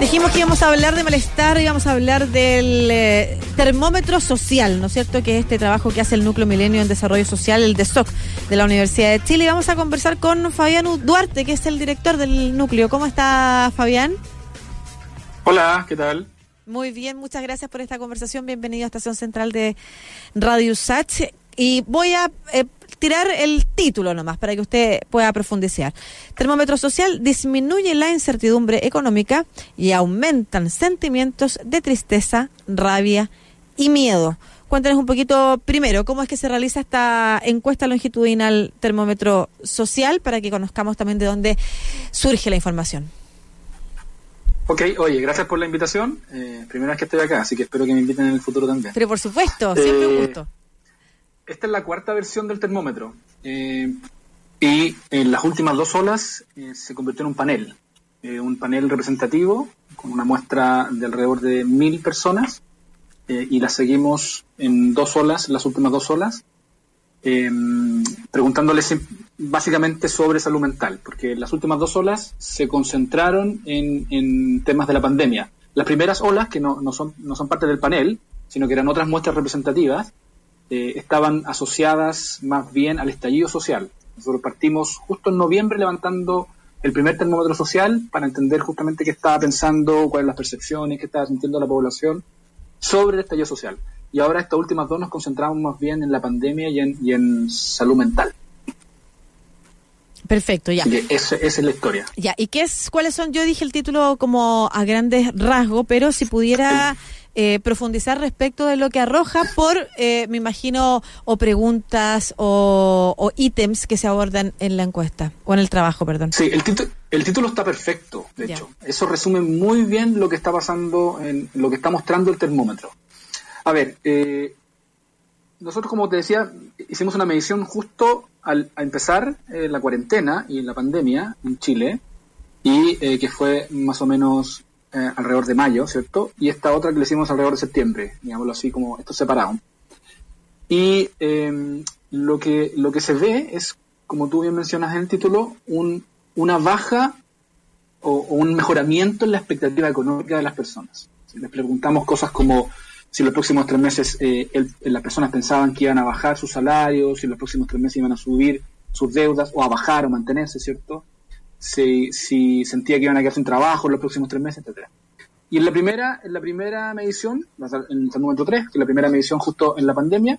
Dijimos que íbamos a hablar de malestar, íbamos a hablar del eh, termómetro social, ¿no es cierto? Que es este trabajo que hace el Núcleo Milenio en Desarrollo Social, el DESOC, de la Universidad de Chile. Y vamos a conversar con Fabián Duarte, que es el director del núcleo. ¿Cómo está, Fabián? Hola, ¿qué tal? Muy bien, muchas gracias por esta conversación. Bienvenido a Estación Central de Radio Sach. Y voy a eh, tirar el título nomás para que usted pueda profundizar. Termómetro social disminuye la incertidumbre económica y aumentan sentimientos de tristeza, rabia y miedo. Cuéntanos un poquito primero cómo es que se realiza esta encuesta longitudinal termómetro social para que conozcamos también de dónde surge la información. Ok, oye, gracias por la invitación. Eh, primera vez que estoy acá, así que espero que me inviten en el futuro también. Pero por supuesto, siempre un eh, gusto esta es la cuarta versión del termómetro. Eh, y en las últimas dos olas eh, se convirtió en un panel, eh, un panel representativo con una muestra de alrededor de mil personas y la seguimos en dos olas, las últimas dos olas, preguntándoles básicamente sobre salud mental, porque las últimas dos olas se concentraron en, temas de la pandemia. Las primeras olas, que no, son, no son parte del panel, sino que eran otras muestras representativas, eh, estaban asociadas más bien al estallido social. Nosotros partimos justo en noviembre levantando el primer termómetro social para entender justamente qué estaba pensando, cuáles las percepciones, qué estaba sintiendo la población sobre el estallido social. Y ahora estas últimas dos nos concentramos más bien en la pandemia y en, y en salud mental. Perfecto, ya. esa, es la historia. Ya, ¿y qué es, cuáles son? Yo dije el título como a grandes rasgos, pero si pudiera eh, profundizar respecto de lo que arroja por, eh, me imagino, o preguntas o, ítems que se abordan en la encuesta, o en el trabajo, perdón. Sí, el, el título está perfecto, de hecho. Eso resume muy bien lo que está pasando, en lo que está mostrando el termómetro. A ver, eh, nosotros, como te decía, hicimos una medición justo al a empezar la cuarentena y la pandemia en Chile, y que fue más o menos eh, alrededor de mayo, ¿cierto? Y esta otra que le hicimos alrededor de septiembre, digámoslo así, como esto separado. Y em, lo, que, lo que se ve es, como tú bien mencionas en el título, un, una baja o, un mejoramiento en la expectativa económica de las personas. Si les preguntamos cosas como si los próximos tres meses eh, las personas pensaban que iban a bajar sus salarios, si los próximos tres meses iban a subir sus deudas o a bajar o mantenerse, ¿cierto? Si, sentía que iban a quedar sin trabajo en los próximos tres meses, etcétera. Y en la primera, en la primera medición, en el momento 3, que es la primera medición justo en la pandemia,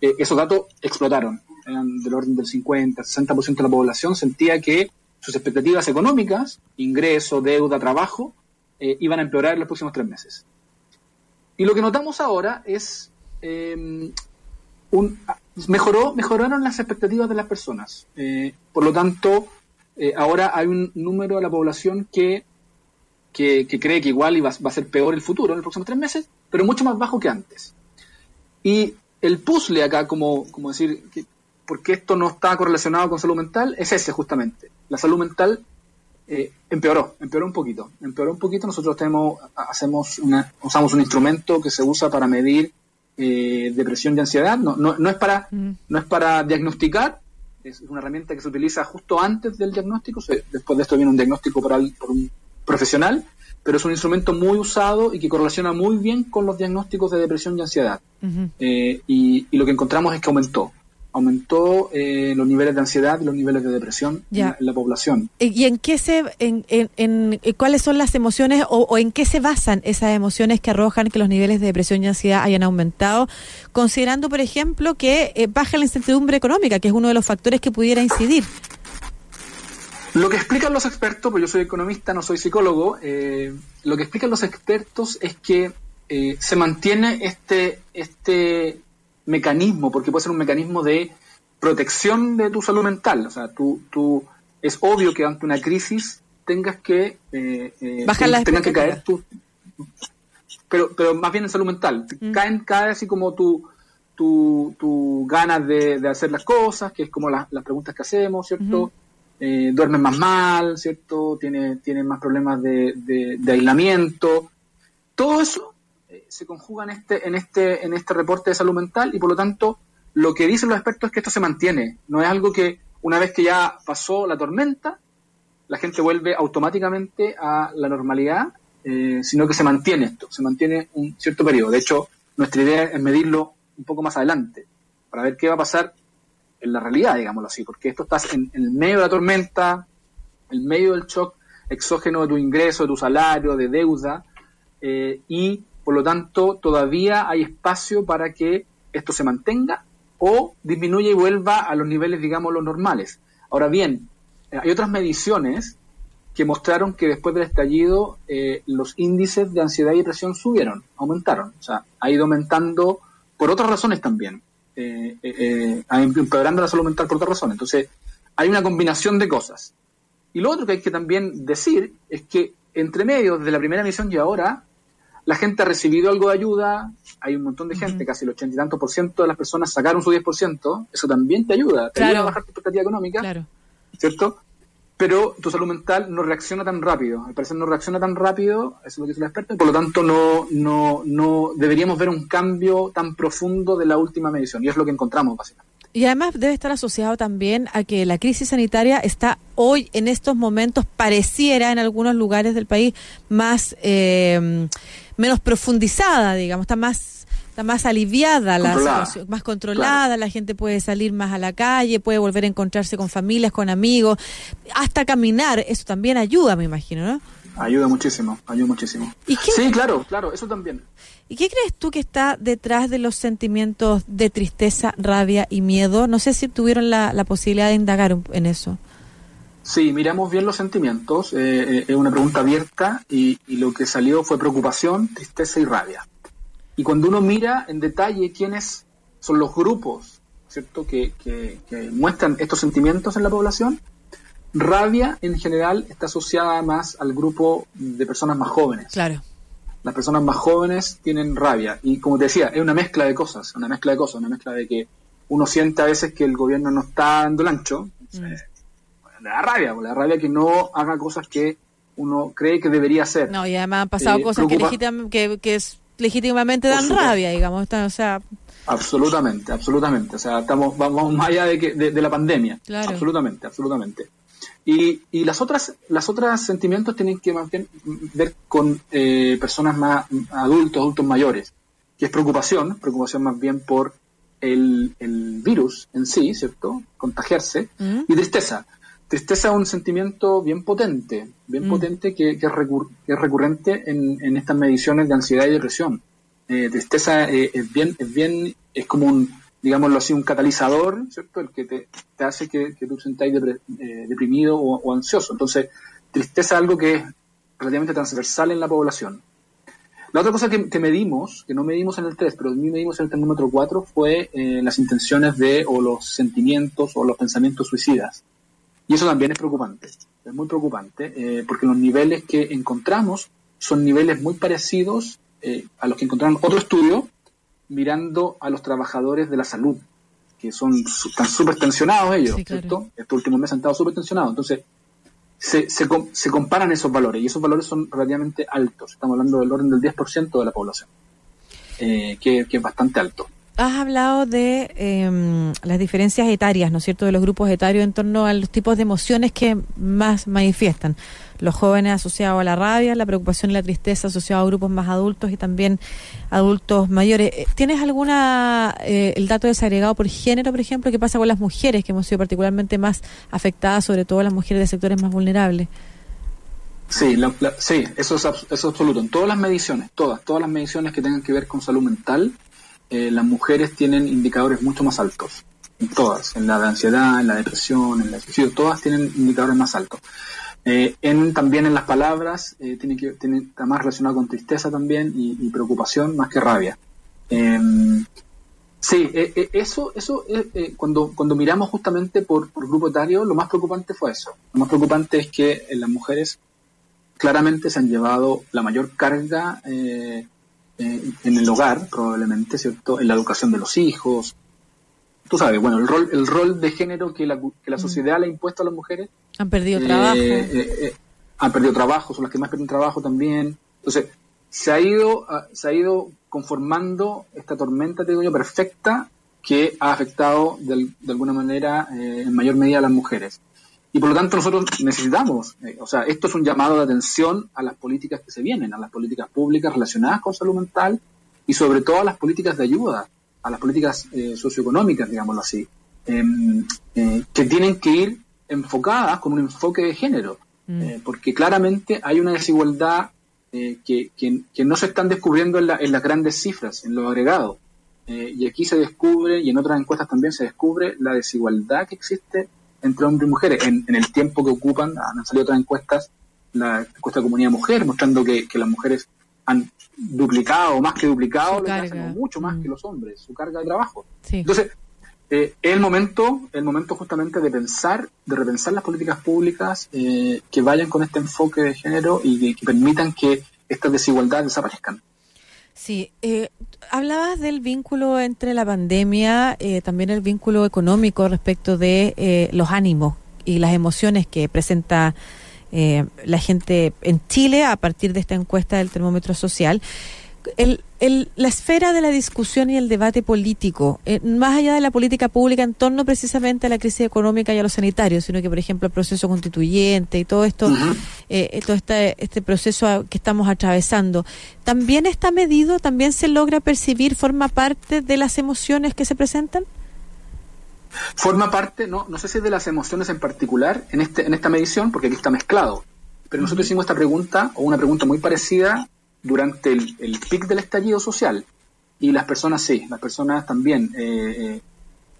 eh, esos datos explotaron. Eran del orden del 50, 60% de la población sentía que sus expectativas económicas, ingreso, deuda, trabajo, eh, iban a empeorar en los próximos tres meses. Y lo que notamos ahora es eh, un, mejoró, mejoraron las expectativas de las personas. por lo tanto, eh, ahora hay un número de la población que, que, cree que igual va, va, a ser peor el futuro en los próximos tres meses, pero mucho más bajo que antes. Y el puzzle acá, como, como decir, que, ¿por qué esto no está correlacionado con salud mental? Es ese justamente. La salud mental eh, empeoró, empeoró un poquito. Empeoró un poquito. Nosotros tenemos, hacemos una, usamos un instrumento que se usa para medir eh, depresión y ansiedad. No, no, no, es para, mm. no es para diagnosticar, es una herramienta que se utiliza justo antes del diagnóstico, después de esto viene un diagnóstico por, un profesional, pero es un instrumento muy usado y que correlaciona muy bien con los diagnósticos de depresión y ansiedad. Eh, y, lo que encontramos es que aumentó aumentó eh, los niveles de ansiedad y los niveles de depresión en, la, población. ¿Y en qué se, en, en, cuáles son las emociones o, en qué se basan esas emociones que arrojan que los niveles de depresión y ansiedad hayan aumentado? Considerando, por ejemplo, que eh, baja la incertidumbre económica, que es uno de los factores que pudiera incidir. Lo que explican los expertos, pues yo soy economista, no soy psicólogo, eh, lo que explican los expertos es que se mantiene este, este mecanismo, porque puede ser un mecanismo de protección de tu salud mental. O sea, tú, tú es obvio que ante una crisis tengas que eh, eh tengas que caer tú pero pero más bien en salud mental. Mm. caen cae así como tu tu, tu ganas de, de, hacer las cosas que es como las preguntas que hacemos cierto eh, duermes más mal cierto tienes tiene más problemas de, de aislamiento. Todo eso se conjuga en este, en este, en este reporte de salud mental y por lo tanto lo que dicen los expertos es que esto se mantiene. No es algo que una vez que ya pasó la tormenta, la gente vuelve automáticamente a la normalidad sino que se mantiene esto, se mantiene un cierto periodo. De hecho, nuestra idea es medirlo un poco más adelante, para ver qué va a pasar en la realidad, digámoslo así, porque esto está en, el medio de la tormenta, en medio del shock exógeno de tu ingreso, de tu salario, de deuda, eh, y por lo tanto todavía hay espacio para que esto se mantenga o disminuya y vuelva a los niveles, digamos, los normales. Ahora bien, hay otras mediciones que mostraron que después del estallido eh, los índices de ansiedad y depresión subieron, aumentaron. O sea, ha ido aumentando por otras razones también. Eh, eh, eh empeorando la salud mental por otras razones. Entonces, hay una combinación de cosas. Y lo otro que hay que también decir es que entre medio, desde la primera misión y ahora, la gente ha recibido algo de ayuda, hay un montón de gente, casi el ochenta y tanto por ciento de las personas sacaron su 10%, eso también te ayuda, te ayuda a bajar tu expectativa económica, claro. ¿cierto? pero tu salud mental no reacciona tan rápido. Al parecer no reacciona tan rápido, eso es lo que dice el experto, y por lo tanto no, no, no deberíamos ver un cambio tan profundo de la última medición, y es lo que encontramos básicamente. Y además debe estar asociado también a que la crisis sanitaria está hoy, en estos momentos, pareciera en algunos lugares del país más eh, menos profundizada, digamos, está más está más aliviada la situación, más controlada, la gente puede salir más a la calle, puede volver a encontrarse con familias, con amigos, hasta caminar, eso también ayuda, me imagino, ¿no? Ayuda muchísimo, ayuda muchísimo. sí, claro, claro, eso también. ¿Y qué crees tú que está detrás de los sentimientos de tristeza, rabia y miedo? No sé si tuvieron la, posibilidad de indagar en eso. Sí, miramos bien los sentimientos. Eh, eh, es una pregunta abierta y, lo que salió fue preocupación, tristeza y rabia. Y cuando uno mira en detalle quiénes son los grupos ¿cierto? Que, muestran estos sentimientos en la población, rabia en general está asociada más al grupo de personas más jóvenes. Claro. Las personas más jóvenes tienen rabia. Y como te decía, es una mezcla de cosas, una mezcla de cosas, una mezcla de que uno siente a veces que el gobierno no está dando el ancho. Mm. Le da rabia, le da rabia que no haga cosas que uno cree que debería hacer. No, y además han pasado eh, cosas que, que, que es legítimamente dan rabia, digamos. o sea, absolutamente, absolutamente. O sea, estamos vamos más allá de, que, de, la pandemia. Absolutamente, absolutamente. Y, y las otras las otras sentimientos tienen que más bien ver con eh, personas más adultos, adultos mayores, que es preocupación, preocupación más bien por el, el virus en sí, ¿cierto? Contagiarse, mm. y tristeza. Tristeza es un sentimiento bien potente, bien mm. potente que, que, es recurrente en, en, estas mediciones de ansiedad y depresión. Eh, tristeza eh, es bien, es bien, es como un, digámoslo así, un catalizador, ¿cierto? El que te, te hace que, que tú sentáis eh, deprimido o, ansioso. Entonces, tristeza es algo que es relativamente transversal en la población. La otra cosa que, que, medimos, que no medimos en el 3, pero mí medimos en el termómetro 4, fue las intenciones de, o los sentimientos, o los pensamientos suicidas. Y eso también es preocupante, es muy preocupante, eh, porque los niveles que encontramos son niveles muy parecidos eh, a los que encontraron otro estudio mirando a los trabajadores de la salud, que son están súper tensionados ellos, ¿cierto? Estos últimos meses han estado súper tensionados. Entonces, se, se, se, comparan esos valores y esos valores son relativamente altos. Estamos hablando del orden del 10% de la población, eh, que, que es bastante alto. Has hablado de em, las diferencias etarias, ¿no es cierto?, de los grupos etarios en torno a los tipos de emociones que más manifiestan. Los jóvenes asociados a la rabia, la preocupación y la tristeza asociados a grupos más adultos y también adultos mayores. Eh, ¿Tienes alguna, eh, el dato desagregado por género, por ejemplo, qué pasa con las mujeres, que hemos sido particularmente más afectadas, sobre todo las mujeres de sectores más vulnerables? Sí, sí, eso es, eso es absoluto. En todas las mediciones, todas, todas las mediciones que tengan que ver con salud mental, eh, las mujeres tienen indicadores mucho más altos. Todas, en la de ansiedad, en la depresión, en la suicidio, todas tienen indicadores más altos. Eh, también en las palabras, eh, que, tiene, está más relacionado con tristeza también y, preocupación más que rabia. Em, sí, eso, eso cuando, cuando miramos justamente por, por grupo etario, lo más preocupante fue eso. Lo más preocupante es que las mujeres claramente se han llevado la mayor carga eh, en el hogar, probablemente, ¿cierto? En la educación de los hijos. Tú sabes, bueno, el rol, el rol de género que la, que la mm. sociedad le ha impuesto a las mujeres. Han perdido eh, trabajo. Eh, han perdido trabajo, son las que más pierden trabajo también. Entonces, se ha ido, ah, se ha ido conformando esta tormenta, te digo yo, perfecta que ha afectado de, de alguna manera en mayor medida a las mujeres. Y por lo tanto nosotros necesitamos, eh, o sea, esto es un llamado de atención a las políticas que se vienen, a las políticas públicas relacionadas con salud mental y sobre todo a las políticas de ayuda, a las políticas eh, socioeconómicas, digámoslo así, em, eh, que tienen que ir enfocadas con un enfoque de género, mm. porque claramente hay una desigualdad que, que, no se están descubriendo en, en las grandes cifras, en los agregados. y aquí se descubre, y en otras encuestas también se descubre, la desigualdad que existe entre hombres y mujeres. En, el tiempo que ocupan, han salido otras encuestas, la encuesta de comunidad mujer, mostrando que, las mujeres han duplicado, más que duplicado, mucho más mm. que los hombres, su carga de trabajo. Entonces, eh, es el momento, el momento justamente de pensar, de repensar las políticas públicas eh, que vayan con este enfoque de género y que permitan que estas desigualdades desaparezcan. Sí, eh, hablabas del vínculo entre la pandemia, eh, también el vínculo económico respecto de eh, los ánimos y las emociones que presenta eh, la gente en Chile a partir de esta encuesta del termómetro social el, el, la esfera de la discusión y el debate político, eh, más allá de la política pública en torno precisamente a la crisis económica y a los sanitarios, sino que, por ejemplo, el proceso constituyente y todo esto, eh, todo este, este proceso que estamos atravesando, ¿también está medido, también se logra percibir, forma parte de las emociones que se presentan? Forma parte, no, no sé si de las emociones en particular en, este, en esta medición, porque aquí está mezclado, pero nosotros hicimos esta pregunta, o una pregunta muy parecida durante el, el pic del estallido social. Y las personas sí, las personas también. Eh, eh,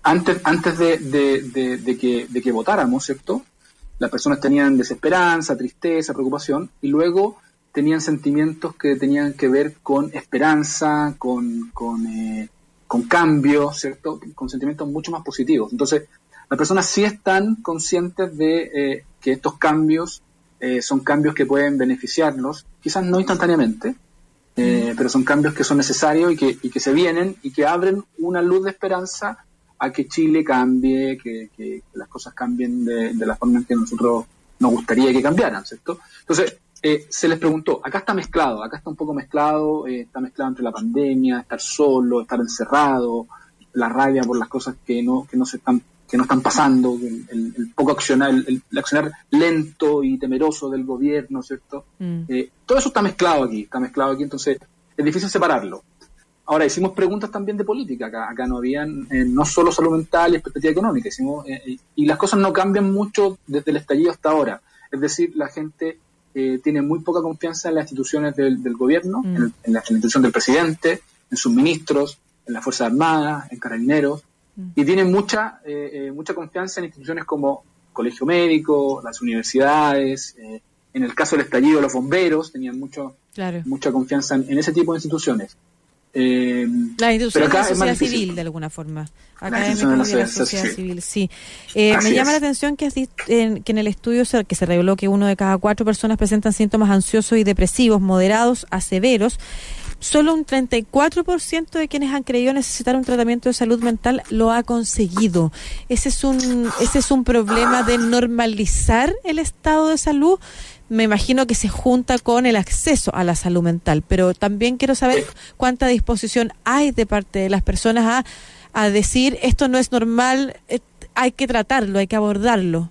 antes antes de, de, que, de que votáramos, ¿cierto? Las personas tenían desesperanza, tristeza, preocupación, y luego tenían sentimientos que tenían que ver con esperanza, con, con, eh, con cambio, ¿cierto? Con sentimientos mucho más positivos. Entonces, las personas sí están conscientes de que estos cambios eh, son cambios que pueden beneficiarnos, quizás no instantáneamente, eh, pero son cambios que son necesarios y que, y que se vienen y que abren una luz de esperanza a que Chile cambie, que, las cosas cambien de, la forma en que nosotros nos gustaría que cambiaran, ¿cierto? Entonces, eh, se les preguntó, acá está mezclado, acá está un poco mezclado, está mezclado entre la pandemia, estar solo, estar encerrado, la rabia por las cosas que no, que no se están que no están pasando, el, poco accionar, el, accionar lento y temeroso del gobierno, ¿cierto? Mm. Eh, todo eso está mezclado aquí, está mezclado aquí, entonces es difícil separarlo. Ahora, hicimos preguntas también de política, acá, acá no habían, eh, no solo salud mental y perspectiva económica, hicimos, eh, y las cosas no cambian mucho desde el estallido hasta ahora. Es decir, la gente tiene muy poca confianza en las instituciones del, gobierno, mm. en, en, la, institución del presidente, en sus ministros, en las Fuerzas Armadas, en carabineros. Y tienen mucha, eh, eh, mucha confianza en instituciones como Colegio Médico, las universidades, eh, en el caso del estallido los bomberos tenían mucho, mucha confianza en, ese tipo de instituciones. Eh, la institución de la sociedad civil, de alguna forma. Académicos de la, sociedad, civil, sí. me llama la atención que, en, que en el estudio se, que se reveló que uno de cada cuatro personas presentan síntomas ansiosos y depresivos moderados a severos solo un 34% de quienes han creído necesitar un tratamiento de salud mental lo ha conseguido. Ese es un ese es un problema de normalizar el estado de salud. Me imagino que se junta con el acceso a la salud mental, pero también quiero saber cuánta disposición hay de parte de las personas a, a decir esto no es normal, eh, hay que tratarlo, hay que abordarlo.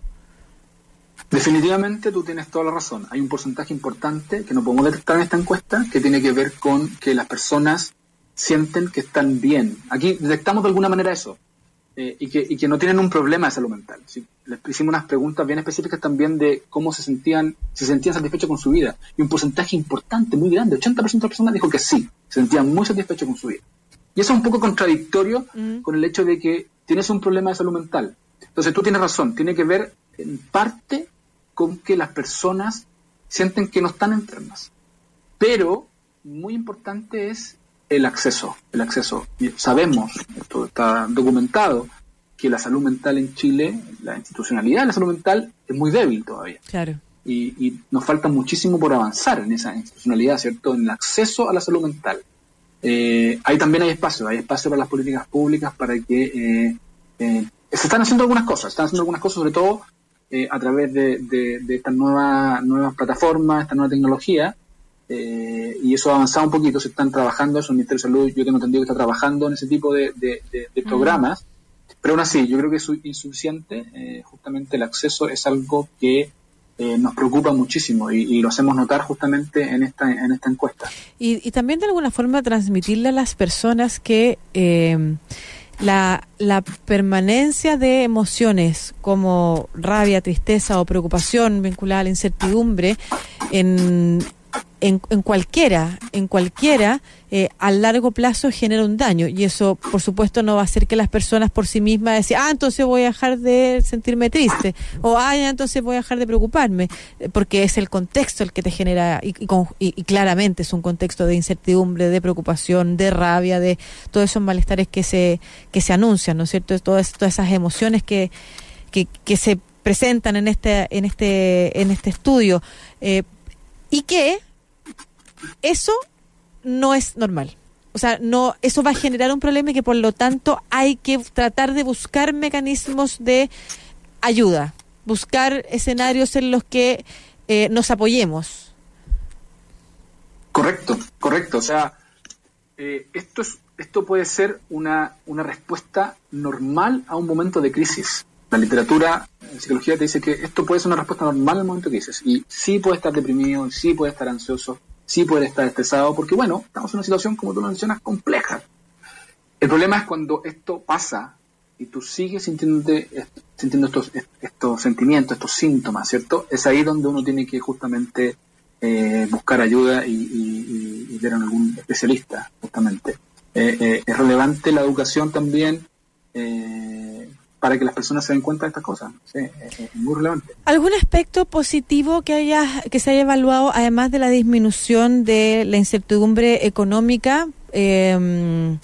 Definitivamente tú tienes toda la razón. Hay un porcentaje importante que no podemos detectar en esta encuesta que tiene que ver con que las personas sienten que están bien. Aquí detectamos de alguna manera eso eh, y, que, y, que, no tienen un problema de salud mental. Les hicimos unas preguntas bien específicas también de cómo se sentían, se sentían satisfechos con su vida. Y un porcentaje importante, muy grande, 80% de las personas dijo que sí, se sentían muy satisfechos con su vida. Y eso es un poco contradictorio mm. con el hecho de que tienes un problema de salud mental. Entonces tú tienes razón, tiene que ver en parte con que las personas sienten que no están enfermas. Pero muy importante es el acceso, el acceso. Sabemos, esto está documentado, que la salud mental en Chile, la institucionalidad de la salud mental es muy débil todavía. Claro. Y, nos falta muchísimo por avanzar en esa institucionalidad, ¿cierto? En el acceso a la salud mental. Eh, ahí también hay espacio, hay espacio para las políticas públicas para que eh, eh, se están haciendo algunas cosas, están haciendo algunas cosas, sobre todo eh, a través de, de, estas nuevas, nuevas plataformas, esta nueva tecnología, eh, y eso ha avanzado un poquito, se están trabajando, eso el Ministerio de Salud yo tengo entendido que está trabajando en ese tipo de, de programas, pero aún así, yo creo que es insuficiente. Eh, justamente el acceso es algo que eh, nos preocupa muchísimo y, lo hacemos notar justamente en esta, en esta encuesta. Y, también de alguna forma transmitirle a las personas que eh, la, la permanencia de emociones como rabia, tristeza o preocupación vinculada a la incertidumbre en en, cualquiera, en cualquiera, eh, a largo plazo genera un daño. Y eso, por supuesto, no va a hacer que las personas por sí mismas decir, ah, entonces voy a dejar de sentirme triste, o ah, entonces voy a dejar de preocuparme, eh, porque es el contexto el que te genera, y, y, claramente es un contexto de incertidumbre, de preocupación, de rabia, de todos esos malestares que se, que se anuncian, ¿no es cierto? Todas, todas esas emociones que, que, que se presentan en este, en este, en este estudio. Eh, y que eso no es normal. O sea, no, eso va a generar un problema y que por lo tanto hay que tratar de buscar mecanismos de ayuda, buscar escenarios en los que eh, nos apoyemos. Correcto, correcto. O sea, eh, esto, es, esto puede ser una, una respuesta normal a un momento de crisis. La literatura en psicología te dice que esto puede ser una respuesta normal al momento de crisis. Y sí puede estar deprimido, sí puede estar ansioso, sí puede estar estresado, porque bueno, estamos en una situación, como tú lo mencionas, compleja. El problema es cuando esto pasa y tú sigues sintiendo estos, estos sentimientos, estos síntomas, ¿cierto? Es ahí donde uno tiene que justamente eh, buscar ayuda y, ver a algún especialista, justamente. Eh, eh, es relevante la educación también para que las personas se den cuenta de estas cosas. es, muy relevante. ¿Algún aspecto positivo que haya que se haya evaluado, además de la disminución de la incertidumbre económica em,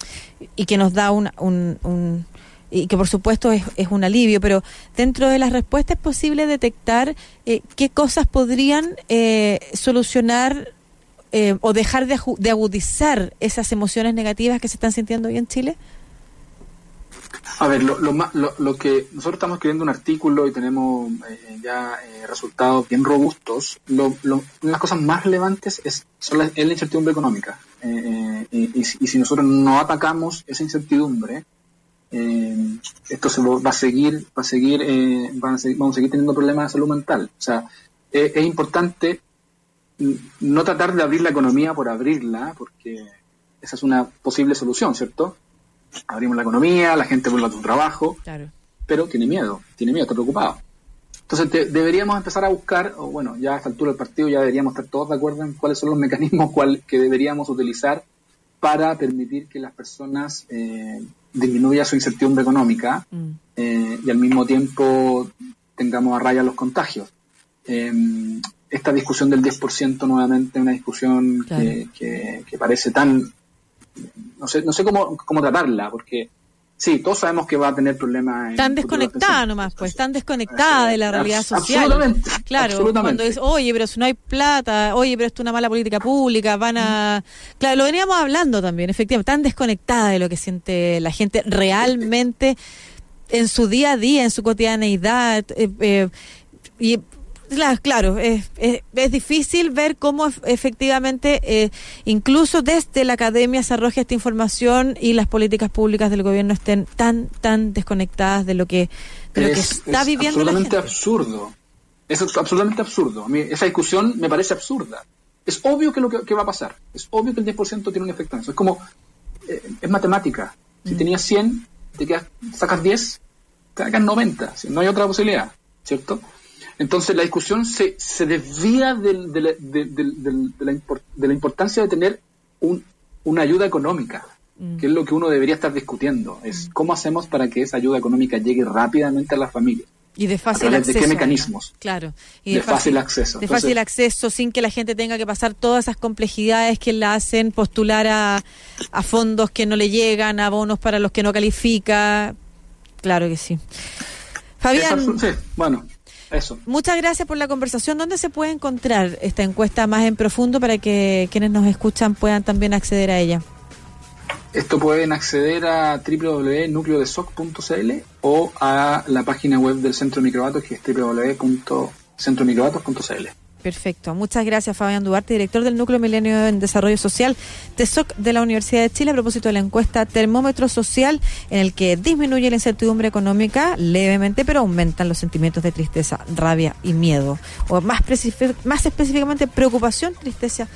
y que nos da un, un, y que por supuesto es, es, un alivio, pero dentro de las respuestas es posible detectar eh, qué cosas podrían eh, solucionar eh, o dejar de, de agudizar esas emociones negativas que se están sintiendo hoy en Chile? A ver, lo, lo, lo, que nosotros estamos escribiendo un artículo y tenemos eh, ya eh, resultados bien robustos. Una de las cosas más relevantes es, son la, incertidumbre económica. Eh, y, si nosotros no atacamos esa incertidumbre, esto se va a seguir, va a seguir, vamos a seguir teniendo problemas de salud mental. O sea, es importante no tratar de abrir la economía por abrirla, porque esa es una posible solución, ¿cierto? Abrimos la economía, la gente vuelve a su trabajo, pero tiene miedo, tiene miedo, está preocupado. Entonces deberíamos empezar a buscar, o bueno, ya a esta altura del partido ya deberíamos estar todos de acuerdo en cuáles son los mecanismos cuál, que deberíamos utilizar para permitir que las personas eh, disminuya su incertidumbre económica mm. eh, y al mismo tiempo tengamos a raya los contagios. Em, esta discusión del 10% nuevamente es una discusión que, que, parece tan no sé, no sé cómo, cómo tratarla, porque sí, todos sabemos que va a tener problemas. Tan desconectada nomás, pues, tan desconectada de la realidad social. Absolutamente. Claro, cuando es, oye, pero si no hay plata, oye, pero esto es una mala política pública, van a... Claro, lo veníamos hablando también, efectivamente, tan desconectada de lo que siente la gente realmente en su día a día, en su cotidianeidad. Eh, eh, y Claro, es, es, difícil ver cómo efectivamente, eh, incluso desde la academia se arroja esta información y las políticas públicas del gobierno estén tan, tan desconectadas de lo que, de lo que está viviendo la gente. absurdo. Es absolutamente absurdo. A mí esa discusión me parece absurda. Es obvio que lo que, va a pasar. Es obvio que el 10% tiene un efecto en eso. Es como, eh, es matemática. Si mm. tenías 100, te quedas, sacas 10, te sacas 90. No hay otra posibilidad, ¿cierto? Entonces la discusión se, se desvía de, la, de, la, importancia de tener un, una ayuda económica, mm. que es lo que uno debería estar discutiendo. Es mm. cómo hacemos para que esa ayuda económica llegue rápidamente a las familias. Y de fácil acceso. ¿De qué mecanismos? Claro. Y de, fácil, acceso. De fácil acceso, sin que la gente tenga que pasar todas esas complejidades que la hacen postular a, a fondos que no le llegan, a bonos para los que no califica. Claro que sí. Fabián. Sí, bueno. Eso. Muchas gracias por la conversación. ¿Dónde se puede encontrar esta encuesta más en profundo para que quienes nos escuchan puedan también acceder a ella? Esto pueden acceder a www.nucleodesoc.cl o a la página web del Centro de Microdatos que es www.centromicrodatos.cl. Perfecto. Muchas gracias, Fabián Duarte, director del Núcleo Milenio en Desarrollo Social, TESOC de la Universidad de Chile, a propósito de la encuesta Termómetro Social, en el que disminuye la incertidumbre económica levemente, pero aumentan los sentimientos de tristeza, rabia y miedo. O más, más específicamente, preocupación, tristeza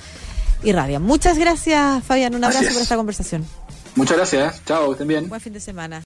y rabia. Muchas gracias, Fabián. Un abrazo por esta conversación. Muchas gracias. Chao, estén bien. Buen fin de semana.